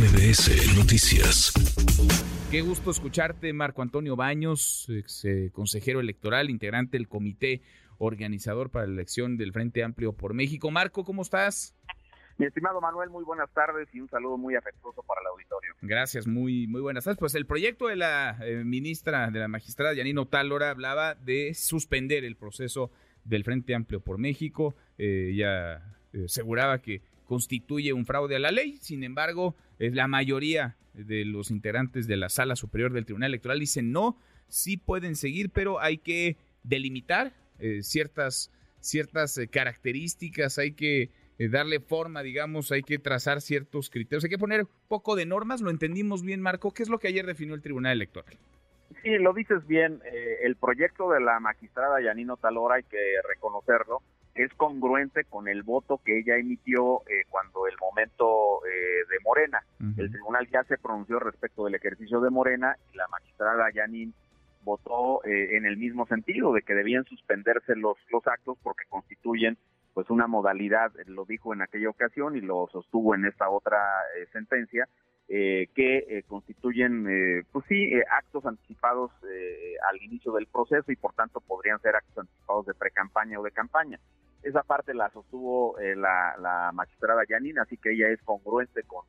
MBS Noticias. Qué gusto escucharte, Marco Antonio Baños, ex eh, consejero electoral, integrante del comité organizador para la elección del Frente Amplio por México. Marco, ¿cómo estás? Mi estimado Manuel, muy buenas tardes y un saludo muy afectuoso para el auditorio. Gracias, muy, muy buenas tardes. Pues el proyecto de la eh, ministra, de la magistrada Yanino Talora, hablaba de suspender el proceso del Frente Amplio por México. Eh, ella aseguraba que constituye un fraude a la ley. Sin embargo, la mayoría de los integrantes de la Sala Superior del Tribunal Electoral dicen no, sí pueden seguir, pero hay que delimitar eh, ciertas, ciertas eh, características, hay que eh, darle forma, digamos, hay que trazar ciertos criterios, hay que poner un poco de normas, lo entendimos bien, Marco, ¿qué es lo que ayer definió el Tribunal Electoral? Sí, lo dices bien, el proyecto de la magistrada Yanino Talora, hay que reconocerlo, es congruente con el voto que ella emitió eh, cuando el momento eh, de Morena. El tribunal ya se pronunció respecto del ejercicio de Morena y la magistrada Yanin votó eh, en el mismo sentido de que debían suspenderse los los actos porque constituyen pues una modalidad, lo dijo en aquella ocasión y lo sostuvo en esta otra sentencia, que constituyen, pues sí, actos anticipados al inicio del proceso y por tanto podrían ser actos anticipados de pre-campaña o de campaña. Esa parte la sostuvo eh, la, magistrada Yanina, así que ella es congruente con,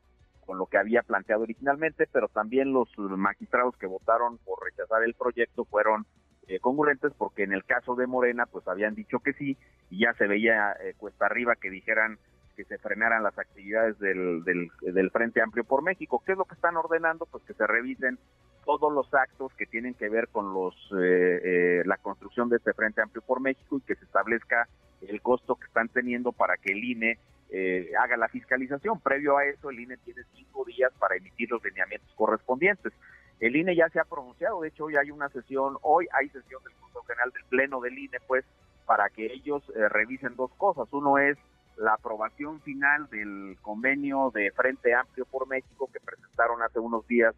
con lo que había planteado originalmente, pero también los magistrados que votaron por rechazar el proyecto fueron eh, congruentes porque en el caso de Morena pues habían dicho que sí y ya se veía eh, cuesta arriba que dijeran que se frenaran las actividades del, del, del, Frente Amplio por México. ¿Qué es lo que están ordenando? Pues que se revisen todos los actos que tienen que ver con los la construcción de este Frente Amplio por México y que se establezca el costo que están teniendo para que el INE eh, haga la fiscalización. Previo a eso, el INE tiene cinco días para emitir los lineamientos correspondientes. El INE ya se ha pronunciado, de hecho hoy hay una sesión, hoy hay sesión del Consejo General del Pleno del INE, pues, para que ellos eh, revisen dos cosas. Uno es la aprobación final del convenio de Frente Amplio por México que presentaron hace unos días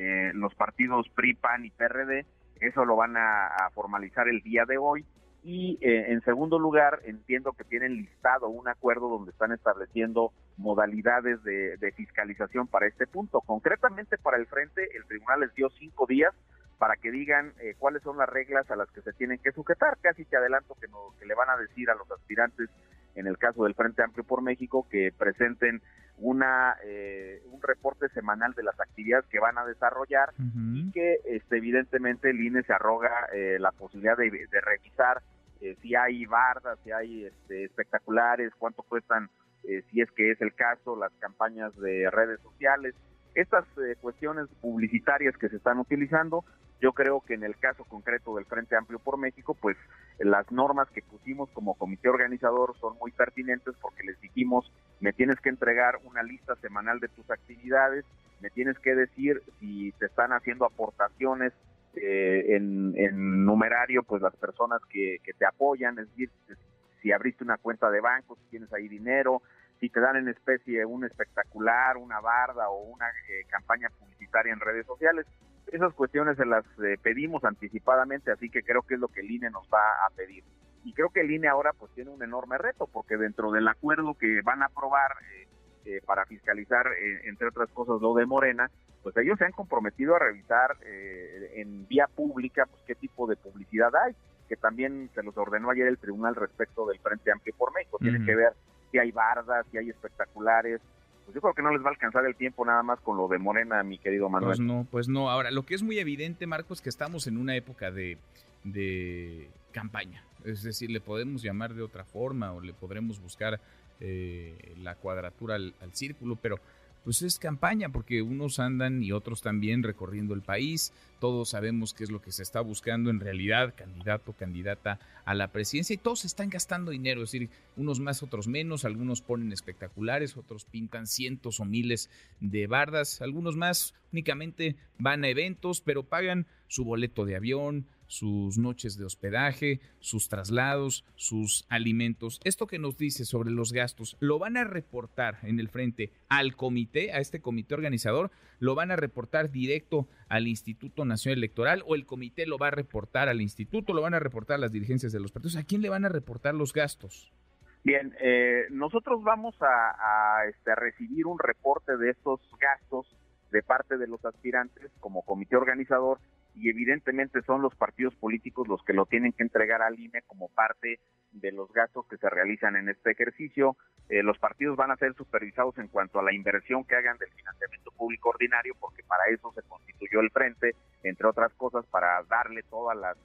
eh, los partidos PRI, PAN y PRD. Eso lo van a formalizar el día de hoy y eh, en segundo lugar, entiendo que tienen listado un acuerdo donde están estableciendo modalidades de, fiscalización para este punto. Concretamente para el frente, el tribunal les dio cinco días para que digan eh, cuáles son las reglas a las que se tienen que sujetar. Casi te adelanto que, no, que le van a decir a los aspirantes, en el caso del Frente Amplio por México, que presenten una eh, un reporte semanal de las actividades que van a desarrollar y que este, evidentemente el INE se arroga eh, la posibilidad de, revisar eh, si hay bardas, si hay este, espectaculares, cuánto cuestan, si es que es el caso, las campañas de redes sociales, estas cuestiones publicitarias que se están utilizando, yo creo que en el caso concreto del Frente Amplio por México, pues las normas que pusimos como comité organizador son muy pertinentes porque les dijimos, me tienes que entregar una lista semanal de tus actividades, me tienes que decir si te están haciendo aportaciones eh, en, numerario, pues las personas que, te apoyan, es decir, si abriste una cuenta de banco, si tienes ahí dinero, si te dan en especie un espectacular, una barda o una eh, campaña publicitaria en redes sociales. Esas cuestiones se las eh, pedimos anticipadamente, así que creo que es lo que el INE nos va a pedir. Y creo que el INE ahora pues tiene un enorme reto, porque dentro del acuerdo que van a aprobar eh, eh, para fiscalizar, entre otras cosas, lo de Morena, pues ellos se han comprometido a revisar en vía pública pues qué tipo de publicidad hay, que también se los ordenó ayer el tribunal respecto del Frente Amplio por México. Tienen que ver si hay bardas, si hay espectaculares, pues yo creo que no les va a alcanzar el tiempo nada más con lo de Morena, mi querido Manuel. Pues no, pues no. Ahora, lo que es muy evidente, Marcos, que estamos en una época de, de campaña. Es decir, le podemos llamar de otra forma o le podremos buscar eh, la cuadratura al, al círculo, pero pues es campaña, porque unos andan y otros también recorriendo el país. Todos sabemos qué es lo que se está buscando en realidad, candidato, candidata a la presidencia, y todos están gastando dinero, es decir, unos más, otros menos, algunos ponen espectaculares, otros pintan cientos o miles de bardas, algunos más únicamente van a eventos, pero pagan su boleto de avión, sus noches de hospedaje, sus traslados, sus alimentos. Esto que nos dice sobre los gastos, ¿lo van a reportar en el frente al comité, a este comité organizador? ¿Lo van a reportar directo al Instituto Nacional Electoral o el comité lo va a reportar al instituto? ¿Lo van a reportar a las dirigencias de los partidos? ¿A quién le van a reportar los gastos? Bien, eh, nosotros vamos a, este, a recibir un reporte de estos gastos de parte de los aspirantes como comité organizador y evidentemente son los partidos políticos los que lo tienen que entregar al INE como parte de los gastos que se realizan en este ejercicio. Eh, los partidos van a ser supervisados en cuanto a la inversión que hagan del financiamiento público ordinario, porque para eso se constituyó el frente, entre otras cosas, para darle todas las,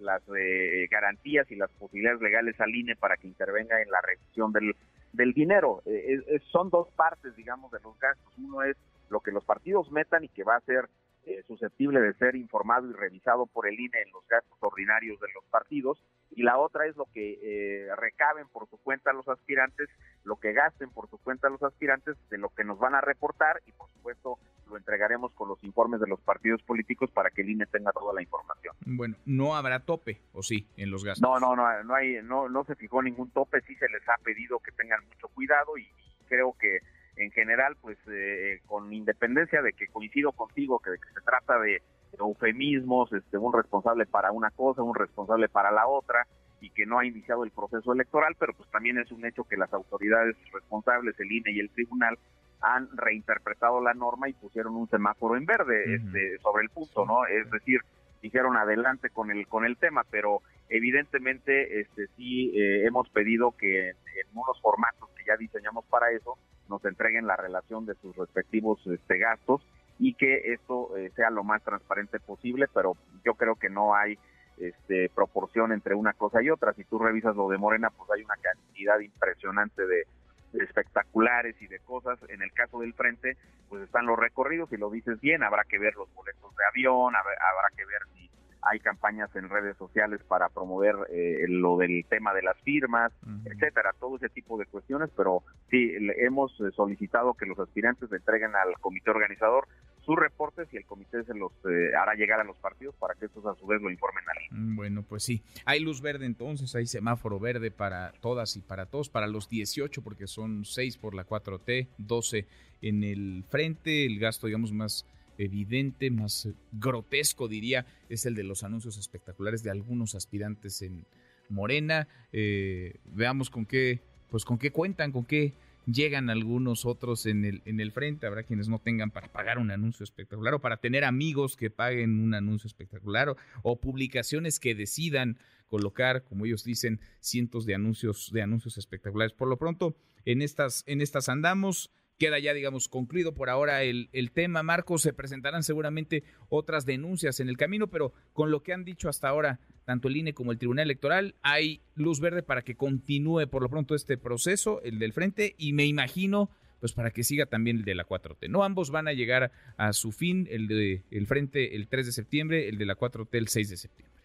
las eh, garantías y las posibilidades legales al INE para que intervenga en la revisión del, del dinero. Eh, son dos partes, digamos, de los gastos. Uno es lo que los partidos metan y que va a ser eh, susceptible de ser informado y revisado por el INE en los gastos ordinarios de los partidos y la otra es lo que eh, recaben por su cuenta los aspirantes, lo que gasten por su cuenta los aspirantes de lo que nos van a reportar y por supuesto lo entregaremos con los informes de los partidos políticos para que el INE tenga toda la información. Bueno, no habrá tope, o sí, en los gastos. No, no, no, no hay, no, no se fijó ningún tope, sí se les ha pedido que tengan mucho cuidado y creo que en general, pues eh, con independencia de que coincido contigo que, se trata de eufemismos, este, un responsable para una cosa, un responsable para la otra, y que no ha iniciado el proceso electoral, pero pues también es un hecho que las autoridades responsables, el INE y el tribunal, han reinterpretado la norma y pusieron un semáforo en verde este, sobre el punto, ¿no? Es decir, dijeron adelante con el con el tema, pero evidentemente este sí eh, hemos pedido que en unos formatos que ya diseñamos para eso nos entreguen la relación de sus respectivos este, gastos y que esto eh, sea lo más transparente posible, pero yo creo que no hay este, proporción entre una cosa y otra. Si tú revisas lo de Morena, pues hay una cantidad impresionante de, espectaculares y de cosas. En el caso del frente, pues están los recorridos y lo dices bien, habrá que ver los boletos de avión, habrá que ver si hay campañas en redes sociales para promover eh, lo del tema de las firmas, etcétera, todo ese tipo de cuestiones, pero sí, hemos eh, solicitado que los aspirantes entreguen al comité organizador sus reportes y el comité se los eh, hará llegar a los partidos para que estos a su vez lo informen a mm, Bueno, pues sí, hay luz verde entonces, hay semáforo verde para todas y para todos, para los 18 porque son 6 por la 4T, 12 en el frente, el gasto digamos más evidente, más grotesco diría, es el de los anuncios espectaculares de algunos aspirantes en Morena. Eh, veamos con qué, pues con qué cuentan, con qué llegan algunos otros en el, en el frente. Habrá quienes no tengan para pagar un anuncio espectacular o para tener amigos que paguen un anuncio espectacular o, publicaciones que decidan colocar, como ellos dicen, cientos de anuncios, de anuncios espectaculares. Por lo pronto, en estas, en estas andamos queda ya, digamos, concluido por ahora el, el, tema. Marcos, se presentarán seguramente otras denuncias en el camino, pero con lo que han dicho hasta ahora, tanto el INE como el Tribunal Electoral, hay luz verde para que continúe por lo pronto este proceso, el del frente, y me imagino, pues para que siga también el de la 4T. No ambos van a llegar a su fin, el de el frente el 3 de septiembre, el de la 4T el 6 de septiembre.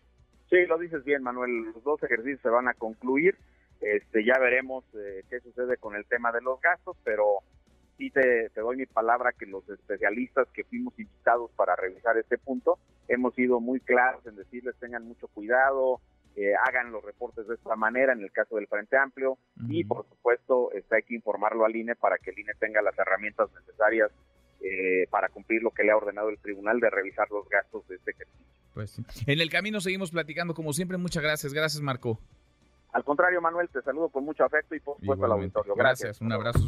Sí, lo dices bien, Manuel. Los dos ejercicios se van a concluir. Este, ya veremos eh, qué sucede con el tema de los gastos, pero sí te, doy mi palabra que los especialistas que fuimos invitados para revisar este punto hemos sido muy claros en decirles tengan mucho cuidado, eh, hagan los reportes de esta manera en el caso del Frente Amplio y por supuesto está hay que informarlo al INE para que el INE tenga las herramientas necesarias eh, para cumplir lo que le ha ordenado el tribunal de revisar los gastos de este ejercicio. Pues En el camino seguimos platicando como siempre. Muchas gracias. Gracias, Marco. Al contrario, Manuel, te saludo con mucho afecto y por supuesto al auditorio. gracias. Un abrazo.